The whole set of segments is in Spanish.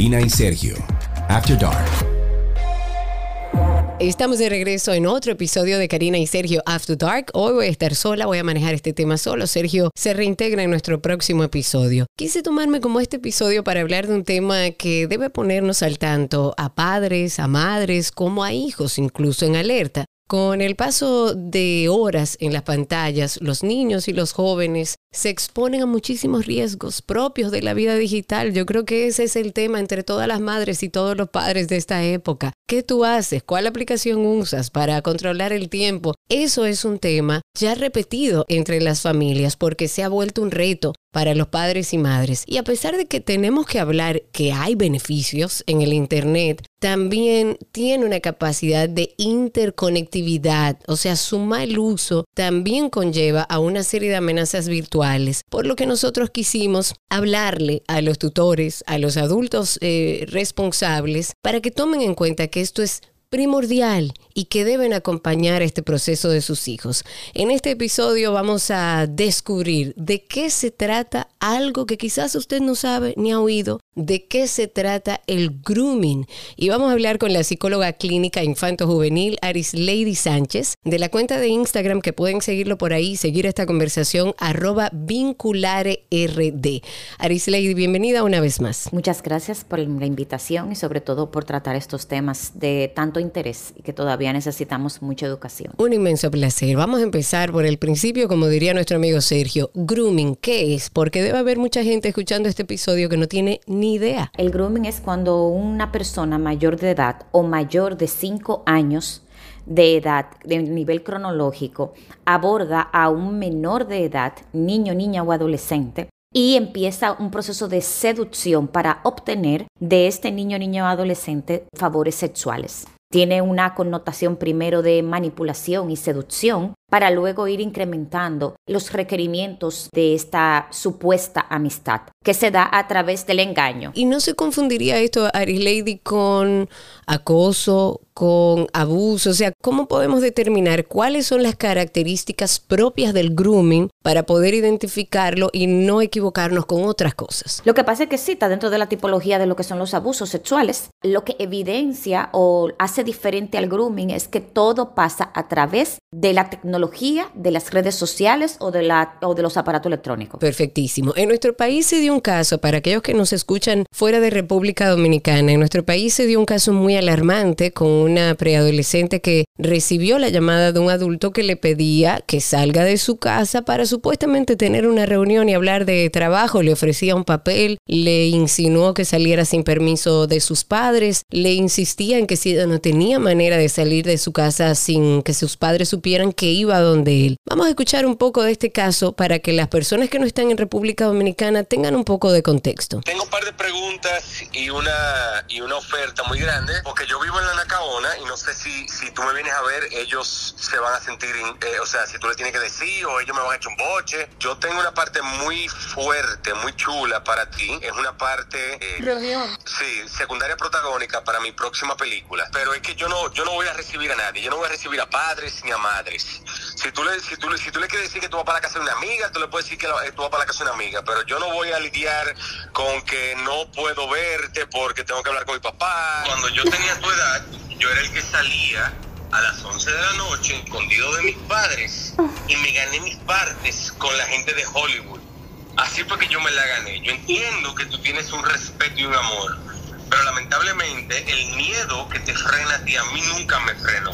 Karina y Sergio. After Dark. Estamos de regreso en otro episodio de Karina y Sergio After Dark. Hoy voy a estar sola, voy a manejar este tema solo. Sergio se reintegra en nuestro próximo episodio. Quise tomarme como este episodio para hablar de un tema que debe ponernos al tanto a padres, a madres, como a hijos incluso en alerta. Con el paso de horas en las pantallas, los niños y los jóvenes se exponen a muchísimos riesgos propios de la vida digital. Yo creo que ese es el tema entre todas las madres y todos los padres de esta época. ¿Qué tú haces? ¿Cuál aplicación usas para controlar el tiempo? Eso es un tema ya repetido entre las familias porque se ha vuelto un reto para los padres y madres. Y a pesar de que tenemos que hablar que hay beneficios en el Internet, también tiene una capacidad de interconectividad, o sea, su mal uso también conlleva a una serie de amenazas virtuales, por lo que nosotros quisimos hablarle a los tutores, a los adultos eh, responsables, para que tomen en cuenta que esto es primordial y que deben acompañar este proceso de sus hijos. En este episodio vamos a descubrir de qué se trata algo que quizás usted no sabe ni ha oído, de qué se trata el grooming. Y vamos a hablar con la psicóloga clínica infanto-juvenil Aris Lady Sánchez de la cuenta de Instagram que pueden seguirlo por ahí, seguir esta conversación arroba vincularerd. Aris Lady, bienvenida una vez más. Muchas gracias por la invitación y sobre todo por tratar estos temas de tanto interés y que todavía necesitamos mucha educación. Un inmenso placer. Vamos a empezar por el principio, como diría nuestro amigo Sergio. Grooming, ¿qué es? Porque debe haber mucha gente escuchando este episodio que no tiene ni idea. El grooming es cuando una persona mayor de edad o mayor de 5 años de edad, de nivel cronológico, aborda a un menor de edad, niño, niña o adolescente, y empieza un proceso de seducción para obtener de este niño, niño o adolescente favores sexuales tiene una connotación primero de manipulación y seducción para luego ir incrementando los requerimientos de esta supuesta amistad que se da a través del engaño. ¿Y no se confundiría esto, Aris Lady, con acoso, con abuso? O sea, ¿cómo podemos determinar cuáles son las características propias del grooming para poder identificarlo y no equivocarnos con otras cosas? Lo que pasa es que sí, está dentro de la tipología de lo que son los abusos sexuales. Lo que evidencia o hace diferente al grooming es que todo pasa a través de la tecnología de las redes sociales o de, la, o de los aparatos electrónicos. Perfectísimo. En nuestro país se dio un caso, para aquellos que nos escuchan fuera de República Dominicana, en nuestro país se dio un caso muy alarmante con una preadolescente que recibió la llamada de un adulto que le pedía que salga de su casa para supuestamente tener una reunión y hablar de trabajo. Le ofrecía un papel, le insinuó que saliera sin permiso de sus padres, le insistía en que si no tenía manera de salir de su casa sin que sus padres supieran que iba donde él. Vamos a escuchar un poco de este caso para que las personas que no están en República Dominicana tengan un poco de contexto. Tengo un par de preguntas y una, y una oferta muy grande, porque yo vivo en la Nacaona y no sé si, si tú me vienes a ver, ellos se van a sentir, eh, o sea, si tú le tienes que decir o ellos me van a echar un boche. Yo tengo una parte muy fuerte, muy chula para ti. Es una parte... Eh, sí, secundaria protagónica para mi próxima película. Pero es que yo no, yo no voy a recibir a nadie. Yo no voy a recibir a padres ni a madres. Si tú, le, si, tú, si tú le quieres decir que tú vas para la casa de una amiga, tú le puedes decir que eh, tú vas para la casa de una amiga, pero yo no voy a lidiar con que no puedo verte porque tengo que hablar con mi papá. Cuando yo tenía tu edad, yo era el que salía a las 11 de la noche, escondido de mis padres, y me gané mis partes con la gente de Hollywood. Así fue que yo me la gané. Yo entiendo que tú tienes un respeto y un amor, pero lamentablemente el miedo que te frena a ti a mí nunca me frenó.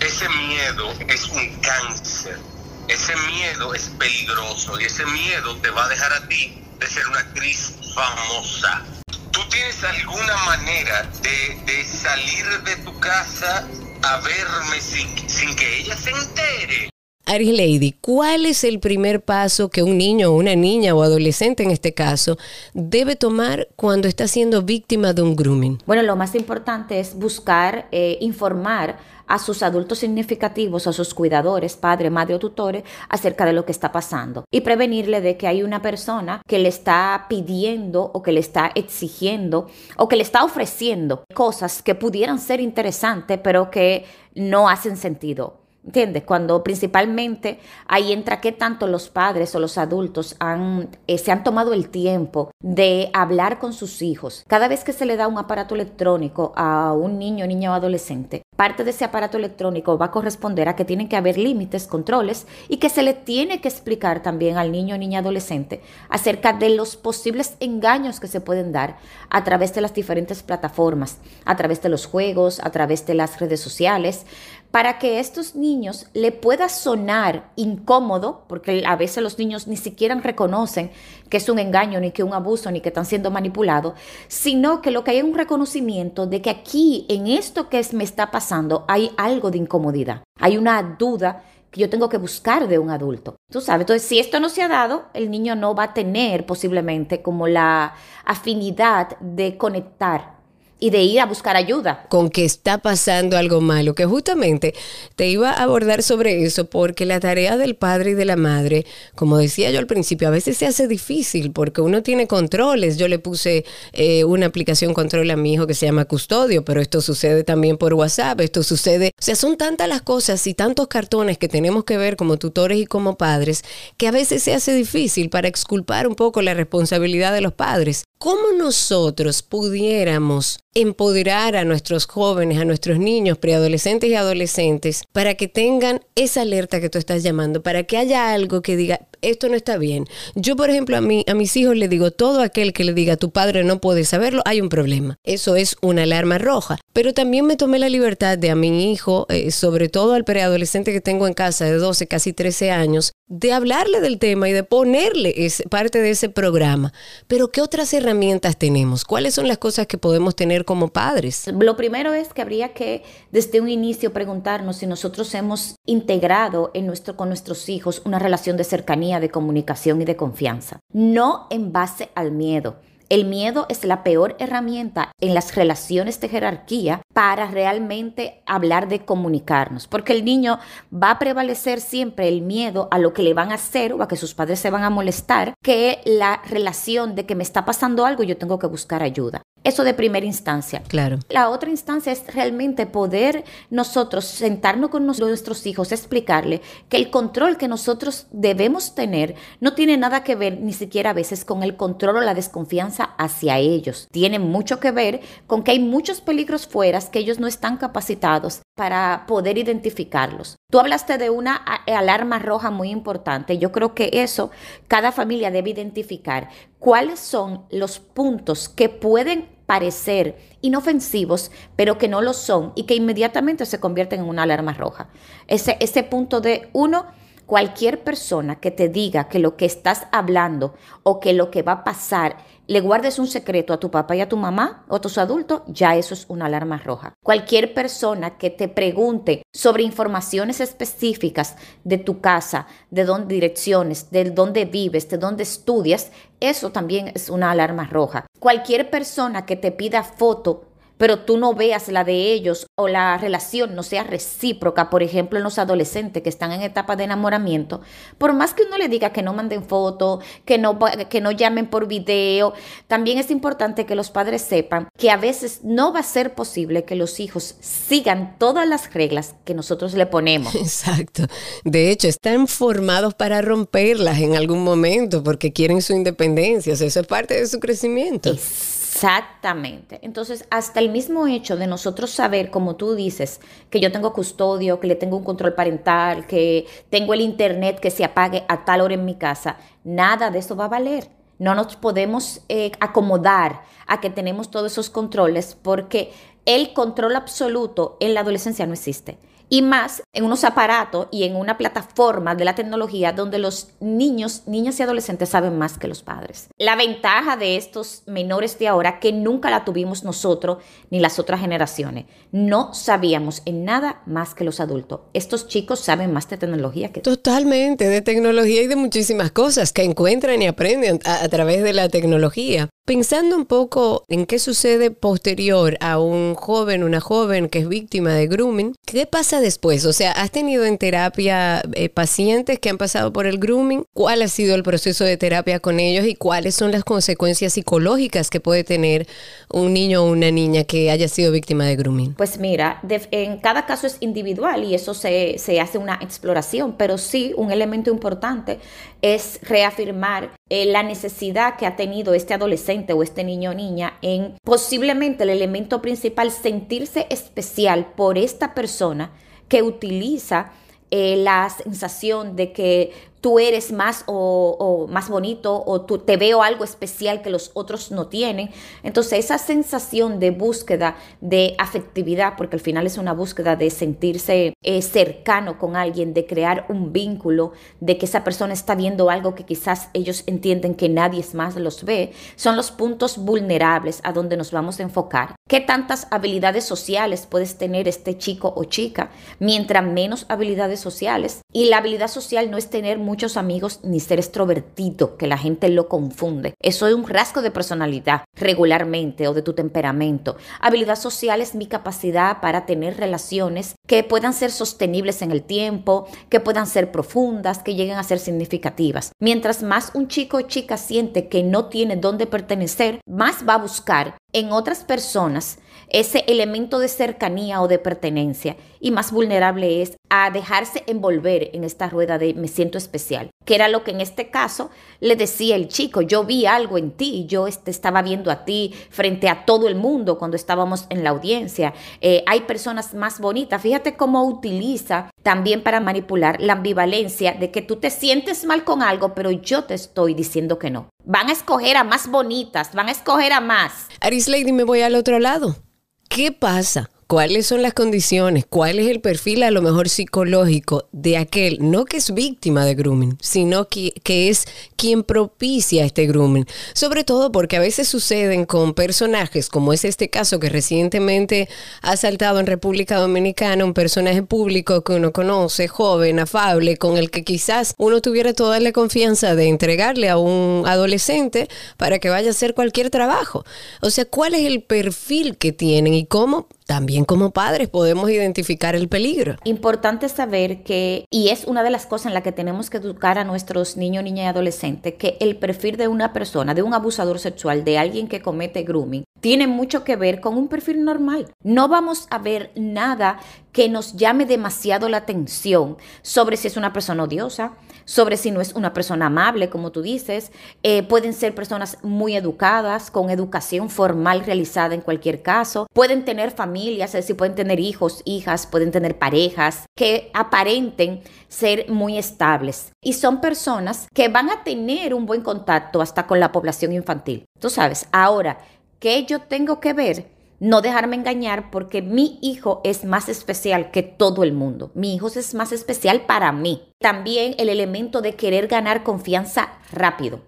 Ese miedo es un cáncer. Ese miedo es peligroso y ese miedo te va a dejar a ti de ser una actriz famosa. ¿Tú tienes alguna manera de, salir de tu casa a verme sin, sin que ella se entere? Ari Lady, ¿cuál es el primer paso que un niño o una niña o adolescente en este caso debe tomar cuando está siendo víctima de un grooming? Bueno, lo más importante es buscar eh, informar a sus adultos significativos, a sus cuidadores, padre, madre o tutores, acerca de lo que está pasando y prevenirle de que hay una persona que le está pidiendo o que le está exigiendo o que le está ofreciendo cosas que pudieran ser interesantes pero que no hacen sentido ¿Entiendes? Cuando principalmente ahí entra qué tanto los padres o los adultos han, eh, se han tomado el tiempo de hablar con sus hijos. Cada vez que se le da un aparato electrónico a un niño, niña o adolescente, parte de ese aparato electrónico va a corresponder a que tienen que haber límites, controles y que se le tiene que explicar también al niño, niña, adolescente acerca de los posibles engaños que se pueden dar a través de las diferentes plataformas, a través de los juegos, a través de las redes sociales, para que estos niños le pueda sonar incómodo, porque a veces los niños ni siquiera reconocen que es un engaño, ni que un abuso, ni que están siendo manipulados, sino que lo que hay es un reconocimiento de que aquí, en esto que me está pasando, hay algo de incomodidad, hay una duda que yo tengo que buscar de un adulto. Tú sabes, entonces si esto no se ha dado, el niño no va a tener posiblemente como la afinidad de conectar y de ir a buscar ayuda. Con que está pasando algo malo, que justamente te iba a abordar sobre eso, porque la tarea del padre y de la madre, como decía yo al principio, a veces se hace difícil porque uno tiene controles. Yo le puse eh, una aplicación control a mi hijo que se llama Custodio, pero esto sucede también por WhatsApp, esto sucede, o sea, son tantas las cosas y tantos cartones que tenemos que ver como tutores y como padres, que a veces se hace difícil para exculpar un poco la responsabilidad de los padres. ¿Cómo nosotros pudiéramos empoderar a nuestros jóvenes, a nuestros niños, preadolescentes y adolescentes, para que tengan esa alerta que tú estás llamando, para que haya algo que diga, esto no está bien. Yo, por ejemplo, a, mí, a mis hijos le digo, todo aquel que le diga, tu padre no puede saberlo, hay un problema. Eso es una alarma roja. Pero también me tomé la libertad de a mi hijo, eh, sobre todo al preadolescente que tengo en casa de 12, casi 13 años, de hablarle del tema y de ponerle parte de ese programa. Pero ¿qué otras herramientas tenemos? ¿Cuáles son las cosas que podemos tener como padres? Lo primero es que habría que desde un inicio preguntarnos si nosotros hemos integrado en nuestro, con nuestros hijos una relación de cercanía, de comunicación y de confianza. No en base al miedo el miedo es la peor herramienta en las relaciones de jerarquía para realmente hablar de comunicarnos, porque el niño va a prevalecer siempre el miedo a lo que le van a hacer o a que sus padres se van a molestar, que la relación de que me está pasando algo y yo tengo que buscar ayuda. Eso de primera instancia. Claro. La otra instancia es realmente poder nosotros sentarnos con nuestros hijos, explicarle que el control que nosotros debemos tener no tiene nada que ver ni siquiera a veces con el control o la desconfianza hacia ellos. Tiene mucho que ver con que hay muchos peligros fuera que ellos no están capacitados para poder identificarlos. Tú hablaste de una alarma roja muy importante. Yo creo que eso cada familia debe identificar cuáles son los puntos que pueden parecer inofensivos, pero que no lo son y que inmediatamente se convierten en una alarma roja. Ese, ese punto de uno, cualquier persona que te diga que lo que estás hablando o que lo que va a pasar le guardes un secreto a tu papá y a tu mamá o a tus adultos, ya eso es una alarma roja. Cualquier persona que te pregunte sobre informaciones específicas de tu casa, de dónde direcciones, de dónde vives, de dónde estudias, eso también es una alarma roja. Cualquier persona que te pida foto pero tú no veas la de ellos o la relación no sea recíproca, por ejemplo, en los adolescentes que están en etapa de enamoramiento, por más que uno le diga que no manden fotos, que no, que no llamen por video, también es importante que los padres sepan que a veces no va a ser posible que los hijos sigan todas las reglas que nosotros le ponemos. Exacto. De hecho, están formados para romperlas en algún momento porque quieren su independencia. eso es parte de su crecimiento. Exactamente. Entonces, hasta el mismo hecho de nosotros saber, como tú dices, que yo tengo custodio, que le tengo un control parental, que tengo el internet que se apague a tal hora en mi casa, nada de eso va a valer. No nos podemos eh, acomodar a que tenemos todos esos controles porque el control absoluto en la adolescencia no existe y más en unos aparatos y en una plataforma de la tecnología donde los niños, niñas y adolescentes saben más que los padres. La ventaja de estos menores de ahora que nunca la tuvimos nosotros ni las otras generaciones. No sabíamos en nada más que los adultos. Estos chicos saben más de tecnología que Totalmente, de tecnología y de muchísimas cosas que encuentran y aprenden a, a través de la tecnología. Pensando un poco en qué sucede posterior a un joven, una joven que es víctima de grooming, ¿qué pasa después? O sea, ¿has tenido en terapia eh, pacientes que han pasado por el grooming? ¿Cuál ha sido el proceso de terapia con ellos y cuáles son las consecuencias psicológicas que puede tener un niño o una niña que haya sido víctima de grooming? Pues mira, en cada caso es individual y eso se, se hace una exploración, pero sí un elemento importante es reafirmar eh, la necesidad que ha tenido este adolescente o este niño o niña en posiblemente el elemento principal sentirse especial por esta persona que utiliza eh, la sensación de que tú eres más o, más bonito o tú te veo algo especial que los otros no tienen. Entonces esa sensación de búsqueda de afectividad, porque al final es una búsqueda de sentirse eh, cercano con alguien, de crear un vínculo, de que esa persona está viendo algo que quizás ellos entienden que nadie más los ve, son los puntos vulnerables a donde nos vamos a enfocar. ¿Qué tantas habilidades sociales puedes tener este chico o chica? Mientras menos habilidades sociales. Y la habilidad social no es tener muchos amigos ni ser extrovertido, que la gente lo confunde. Eso es un rasgo de personalidad regularmente o de tu temperamento. Habilidad social es mi capacidad para tener relaciones que puedan ser sostenibles en el tiempo, que puedan ser profundas, que lleguen a ser significativas. Mientras más un chico o chica siente que no tiene dónde pertenecer, más va a buscar en otras personas ese elemento de cercanía o de pertenencia. Y más vulnerable es a dejarse envolver en esta rueda de me siento especial, que era lo que en este caso le decía el chico, yo vi algo en ti, yo te este, estaba viendo a ti frente a todo el mundo cuando estábamos en la audiencia, eh, hay personas más bonitas, fíjate cómo utiliza también para manipular la ambivalencia de que tú te sientes mal con algo, pero yo te estoy diciendo que no. Van a escoger a más bonitas, van a escoger a más. Aris Lady, me voy al otro lado. ¿Qué pasa cuáles son las condiciones, cuál es el perfil a lo mejor psicológico de aquel, no que es víctima de grooming, sino que, que, es quien propicia este grooming. Sobre todo porque a veces suceden con personajes, como es este caso que recientemente ha saltado en República Dominicana, un personaje público que uno conoce, joven, afable, con el que quizás uno tuviera toda la confianza de entregarle a un adolescente para que vaya a hacer cualquier trabajo. O sea, ¿cuál es el perfil que tienen y cómo también como padres podemos identificar el peligro. Importante saber que, y es una de las cosas en las que tenemos que educar a nuestros niños, niñas y adolescentes, que el perfil de una persona, de un abusador sexual, de alguien que comete grooming, tiene mucho que ver con un perfil normal. No vamos a ver nada que nos llame demasiado la atención sobre si es una persona odiosa, sobre si no es una persona amable, como tú dices. Eh, pueden ser personas muy educadas, con educación formal realizada en cualquier caso. Pueden tener familias, es decir, pueden tener hijos, hijas, pueden tener parejas que aparenten ser muy estables. Y son personas que van a tener un buen contacto hasta con la población infantil. Tú sabes, ahora, ¿qué yo tengo que ver? No dejarme engañar porque mi hijo es más especial que todo el mundo. Mi hijo es más especial para mí. También el elemento de querer ganar confianza rápido.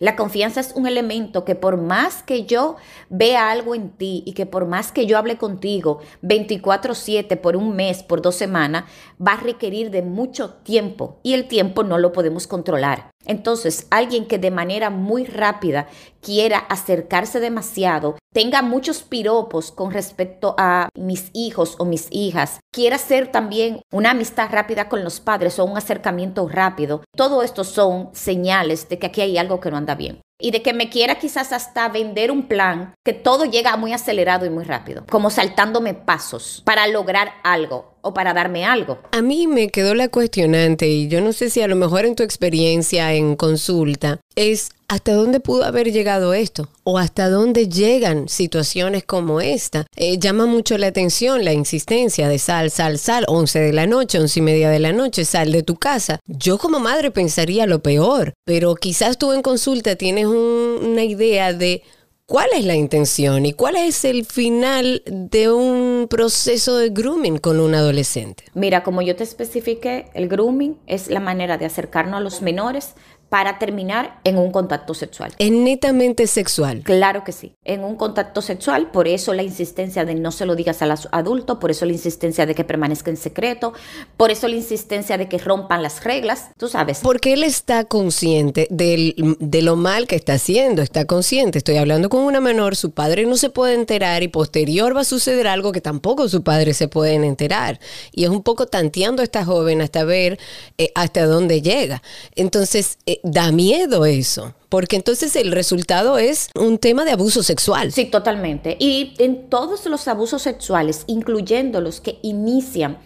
La confianza es un elemento que por más que yo vea algo en ti y que por más que yo hable contigo 24/7 por un mes, por dos semanas, va a requerir de mucho tiempo y el tiempo no lo podemos controlar. Entonces, alguien que de manera muy rápida quiera acercarse demasiado, tenga muchos piropos con respecto a mis hijos o mis hijas, quiera hacer también una amistad rápida con los padres o un acercamiento rápido, todo esto son señales de que aquí hay algo que no anda bien. Y de que me quiera quizás hasta vender un plan que todo llega muy acelerado y muy rápido, como saltándome pasos para lograr algo o para darme algo. A mí me quedó la cuestionante y yo no sé si a lo mejor en tu experiencia en consulta es hasta dónde pudo haber llegado esto o hasta dónde llegan situaciones como esta. Eh, llama mucho la atención la insistencia de sal, sal, sal, 11 de la noche, once y media de la noche, sal de tu casa. Yo como madre pensaría lo peor, pero quizás tú en consulta tienes una idea de ¿Cuál es la intención y cuál es el final de un proceso de grooming con un adolescente? Mira, como yo te especifiqué, el grooming es la manera de acercarnos a los menores para terminar en un contacto sexual. Es netamente sexual. Claro que sí, en un contacto sexual, por eso la insistencia de no se lo digas a los adultos, por eso la insistencia de que permanezca en secreto, por eso la insistencia de que rompan las reglas, tú sabes. Porque él está consciente del- de lo mal que está haciendo, está consciente. Estoy hablando con una menor, su padre no se puede enterar y posterior va a suceder algo que tampoco su padre se pueden enterar. Y es un poco tanteando a esta joven hasta ver eh, hasta dónde llega. Entonces, eh, da miedo eso, porque entonces el resultado es un tema de abuso sexual. Sí, totalmente. Y en todos los abusos sexuales, incluyendo los que inician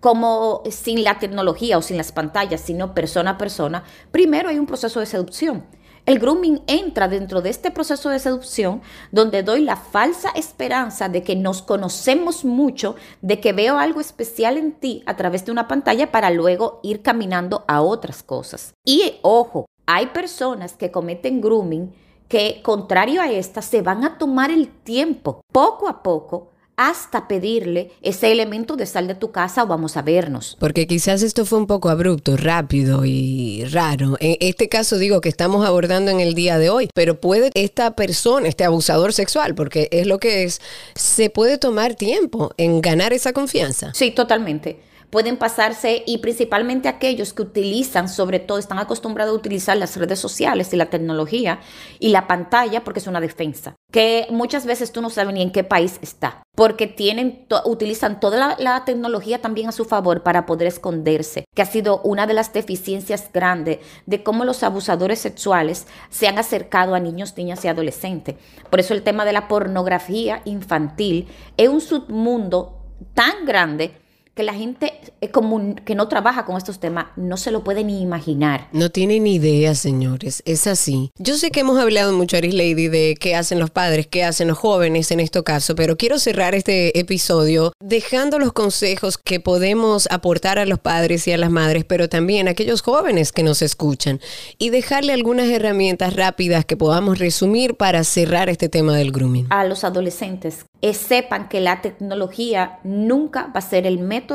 como sin la tecnología o sin las pantallas, sino persona a persona, primero hay un proceso de seducción. El grooming entra dentro de este proceso de seducción donde doy la falsa esperanza de que nos conocemos mucho, de que veo algo especial en ti a través de una pantalla para luego ir caminando a otras cosas. Y ojo, hay personas que cometen grooming que, contrario a esta, se van a tomar el tiempo, poco a poco, hasta pedirle ese elemento de sal de tu casa o vamos a vernos. Porque quizás esto fue un poco abrupto, rápido y raro. En este caso digo que estamos abordando en el día de hoy, pero puede esta persona, este abusador sexual, porque es lo que es, se puede tomar tiempo en ganar esa confianza. Sí, totalmente. Pueden pasarse y principalmente aquellos que utilizan, sobre todo, están acostumbrados a utilizar las redes sociales y la tecnología y la pantalla porque es una defensa. Que muchas veces tú no sabes ni en qué país está, porque tienen, to- utilizan toda la, la tecnología también a su favor para poder esconderse, que ha sido una de las deficiencias grandes de cómo los abusadores sexuales se han acercado a niños, niñas y adolescentes. Por eso el tema de la pornografía infantil es un submundo tan grande que la gente común, que no trabaja con estos temas no se lo puede ni imaginar. No tienen ni idea, señores. Es así. Yo sé que hemos hablado mucho, Aris Lady, de qué hacen los padres, qué hacen los jóvenes en este caso, pero quiero cerrar este episodio dejando los consejos que podemos aportar a los padres y a las madres, pero también a aquellos jóvenes que nos escuchan y dejarle algunas herramientas rápidas que podamos resumir para cerrar este tema del grooming. A los adolescentes eh, sepan que la tecnología nunca va a ser el método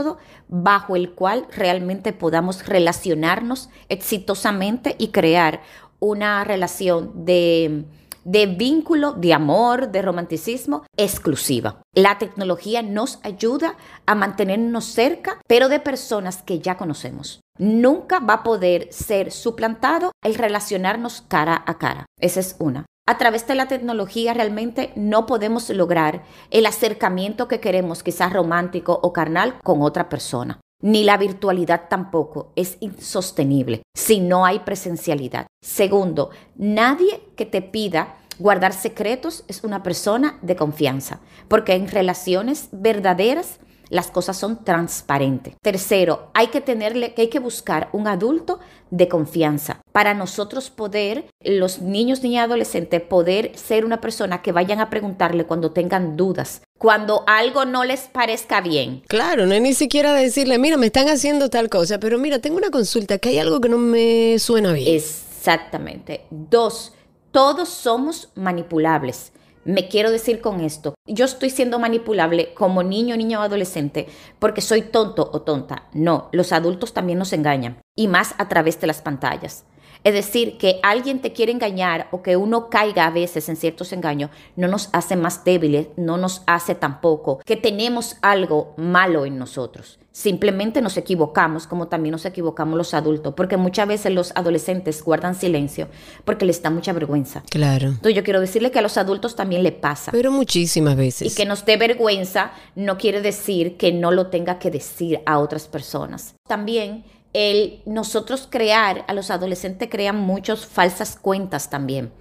bajo el cual realmente podamos relacionarnos exitosamente y crear una relación de, de vínculo, de amor, de romanticismo exclusiva. La tecnología nos ayuda a mantenernos cerca, pero de personas que ya conocemos. Nunca va a poder ser suplantado el relacionarnos cara a cara. Esa es una. A través de la tecnología realmente no podemos lograr el acercamiento que queremos, quizás romántico o carnal, con otra persona. Ni la virtualidad tampoco es insostenible si no hay presencialidad. Segundo, nadie que te pida guardar secretos es una persona de confianza, porque en relaciones verdaderas las cosas son transparentes. Tercero, hay que tenerle, que hay que buscar un adulto de confianza para nosotros poder, los niños, niñas adolescentes, poder ser una persona que vayan a preguntarle cuando tengan dudas, cuando algo no les parezca bien. Claro, no es ni siquiera decirle, mira, me están haciendo tal cosa, pero mira, tengo una consulta, que hay algo que no me suena bien. Exactamente. Dos, todos somos manipulables. Me quiero decir con esto, yo estoy siendo manipulable como niño, niña o adolescente porque soy tonto o tonta. No, los adultos también nos engañan y más a través de las pantallas. Es decir, que alguien te quiere engañar o que uno caiga a veces en ciertos engaños no nos hace más débiles, no nos hace tampoco que tenemos algo malo en nosotros. Simplemente nos equivocamos como también nos equivocamos los adultos, porque muchas veces los adolescentes guardan silencio porque les da mucha vergüenza. Claro. Entonces yo quiero decirle que a los adultos también le pasa. Pero muchísimas Y veces. que nos dé vergüenza no quiere decir que no lo tenga que decir a otras personas. También el nosotros crear, a los adolescentes crean muchas falsas cuentas también,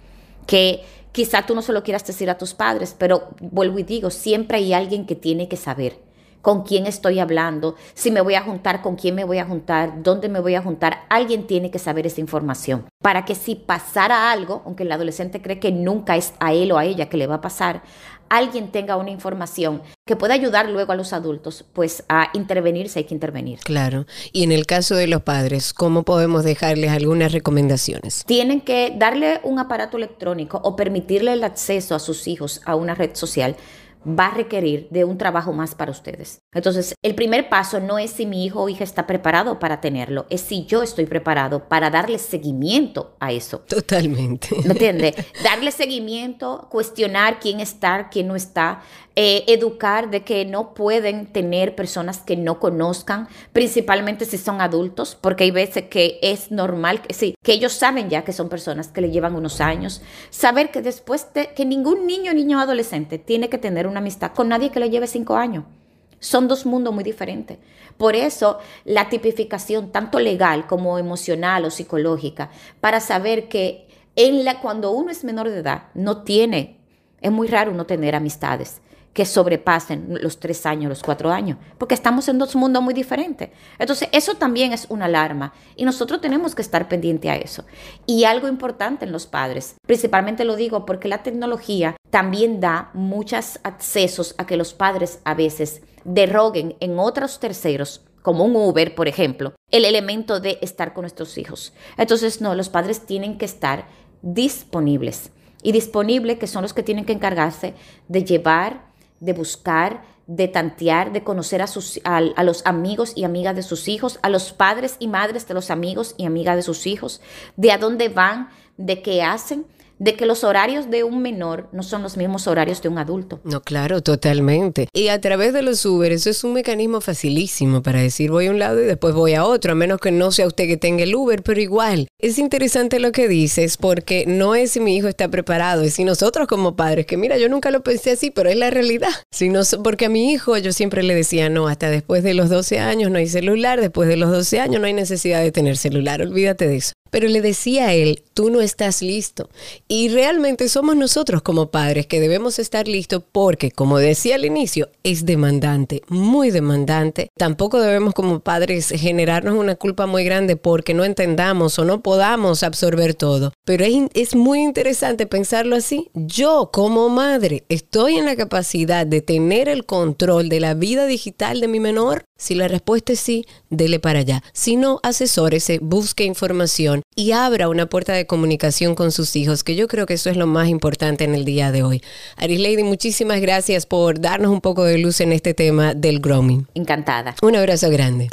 que quizá tú no se lo quieras decir a tus padres, pero vuelvo y digo, siempre hay alguien que tiene que saber con quién estoy hablando, si me voy a juntar, con quién me voy a juntar, dónde me voy a juntar. Alguien tiene que saber esa información para que si pasara algo, aunque el adolescente cree que nunca es a él o a ella que le va a pasar, alguien tenga una información que pueda ayudar luego a los adultos, pues a intervenir si hay que intervenir. Claro. Y en el caso de los padres, ¿cómo podemos dejarles algunas recomendaciones? Tienen que darle un aparato electrónico o permitirle el acceso a sus hijos a una red social va a requerir de un trabajo más para ustedes. Entonces, el primer paso no es si mi hijo o hija está preparado para tenerlo, es si yo estoy preparado para darle seguimiento a eso. Totalmente. ¿Me entiende? Darle seguimiento, cuestionar quién está, quién no está, eh, educar de que no pueden tener personas que no conozcan, principalmente si son adultos, porque hay veces que es normal, que sí, que ellos saben ya que son personas que le llevan unos años, saber que después de que ningún niño, niño adolescente tiene que tener una amistad con nadie que le lleve cinco años. Son dos mundos muy diferentes. Por eso la tipificación, tanto legal como emocional o psicológica, para saber que en la, cuando uno es menor de edad, no tiene, es muy raro uno tener amistades que sobrepasen los tres años, los cuatro años, porque estamos en dos mundos muy diferentes. Entonces, eso también es una alarma y nosotros tenemos que estar pendiente a eso. Y algo importante en los padres, principalmente lo digo porque la tecnología también da muchos accesos a que los padres a veces derroguen en otros terceros como un Uber, por ejemplo, el elemento de estar con nuestros hijos. Entonces, no, los padres tienen que estar disponibles. Y disponibles que son los que tienen que encargarse de llevar de buscar, de tantear, de conocer a, sus, a, los amigos y amigas de sus hijos, a los padres y madres de los amigos y amigas de sus hijos, de a dónde van, de qué hacen, de que los horarios de un menor no son los mismos horarios de un adulto. No, claro, totalmente. Y a través de los Uber, eso es un mecanismo facilísimo para decir voy a un lado y después voy a otro, a menos que no sea usted que tenga el Uber, pero igual. Es interesante lo que dices porque no es si mi hijo está preparado, es si nosotros como padres, que mira, yo nunca lo pensé así, pero es la realidad. Si no, porque a mi hijo yo siempre le decía, no, hasta después de los 12 años no hay celular, después de los 12 años no hay necesidad de tener celular, olvídate de eso. Pero le decía a él, tú no estás listo. Y realmente somos nosotros como padres que debemos estar listos porque, como decía al inicio, es demandante, muy demandante. Tampoco debemos como padres generarnos una culpa muy grande porque no entendamos o no podamos absorber todo. Pero es, es muy interesante pensarlo así. Yo como madre estoy en la capacidad de tener el control de la vida digital de mi menor. Si la respuesta es sí, dele para allá. Si no, asesórese, busque información y abra una puerta de comunicación con sus hijos, que yo creo que eso es lo más importante en el día de hoy. Aris Lady, muchísimas gracias por darnos un poco de luz en este tema del grooming. Encantada. Un abrazo grande.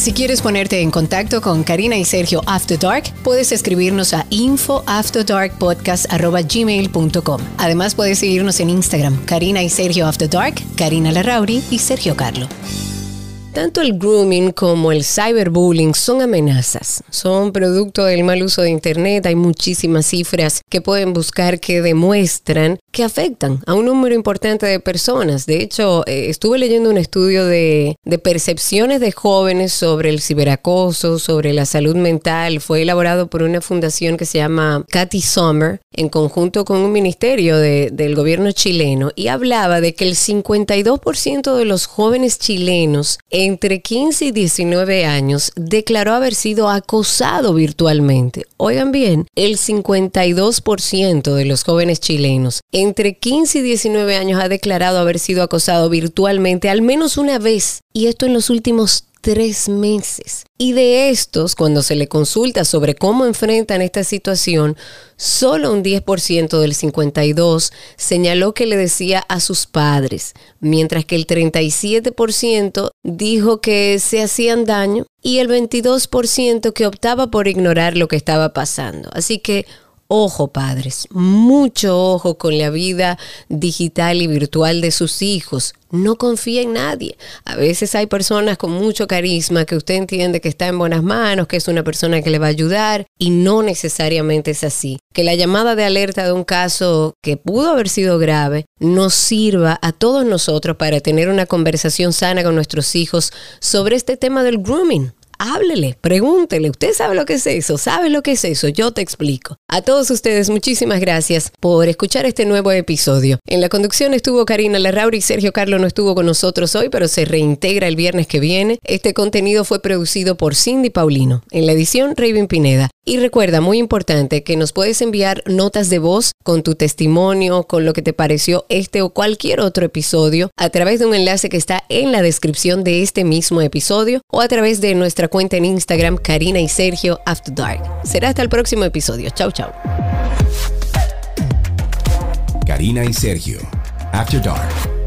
Si quieres ponerte en contacto con Karina y Sergio After Dark, puedes escribirnos a infoafterdarkpodcast.gmail.com. Además, puedes seguirnos en Instagram, Karina y Sergio After Dark, Karina Larrauri y Sergio Carlo. Tanto el grooming como el cyberbullying son amenazas, son producto del mal uso de Internet. Hay muchísimas cifras que pueden buscar que demuestran que afectan a un número importante de personas. De hecho, eh, estuve leyendo un estudio de, percepciones de jóvenes sobre el ciberacoso, sobre la salud mental. Fue elaborado por una fundación que se llama Cathy Sommer en conjunto con un ministerio de, del gobierno chileno y hablaba de que el 52% de los jóvenes chilenos entre 15 y 19 años declaró haber sido acosado virtualmente. Oigan bien, el 52% de los jóvenes chilenos entre 15 y 19 años ha declarado haber sido acosado virtualmente al menos una vez. Y esto en los últimos tres meses. Y de estos, cuando se le consulta sobre cómo enfrentan esta situación, solo un 10% del 52 señaló que le decía a sus padres, mientras que el 37% dijo que se hacían daño y el 22% que optaba por ignorar lo que estaba pasando. Así que Ojo padres, mucho ojo con la vida digital y virtual de sus hijos. No confía en nadie. A veces hay personas con mucho carisma que usted entiende que está en buenas manos, que es una persona que le va a ayudar y no necesariamente es así. Que la llamada de alerta de un caso que pudo haber sido grave nos sirva a todos nosotros para tener una conversación sana con nuestros hijos sobre este tema del grooming háblele, pregúntele, usted sabe lo que es eso, sabe lo que es eso, yo te explico. A todos ustedes, muchísimas gracias por escuchar este nuevo episodio. En la conducción estuvo Karina Larrauri y Sergio Carlos no estuvo con nosotros hoy, pero se reintegra el viernes que viene. Este contenido fue producido por Cindy Paulino. En la edición, Raven Pineda. Y recuerda, muy importante, que nos puedes enviar notas de voz con tu testimonio, con lo que te pareció este o cualquier otro episodio, a través de un enlace que está en la descripción de este mismo episodio o a través de cuenta en Instagram, Karina y Sergio After Dark. Será hasta el próximo episodio. Chau, chau. Karina y Sergio, After Dark.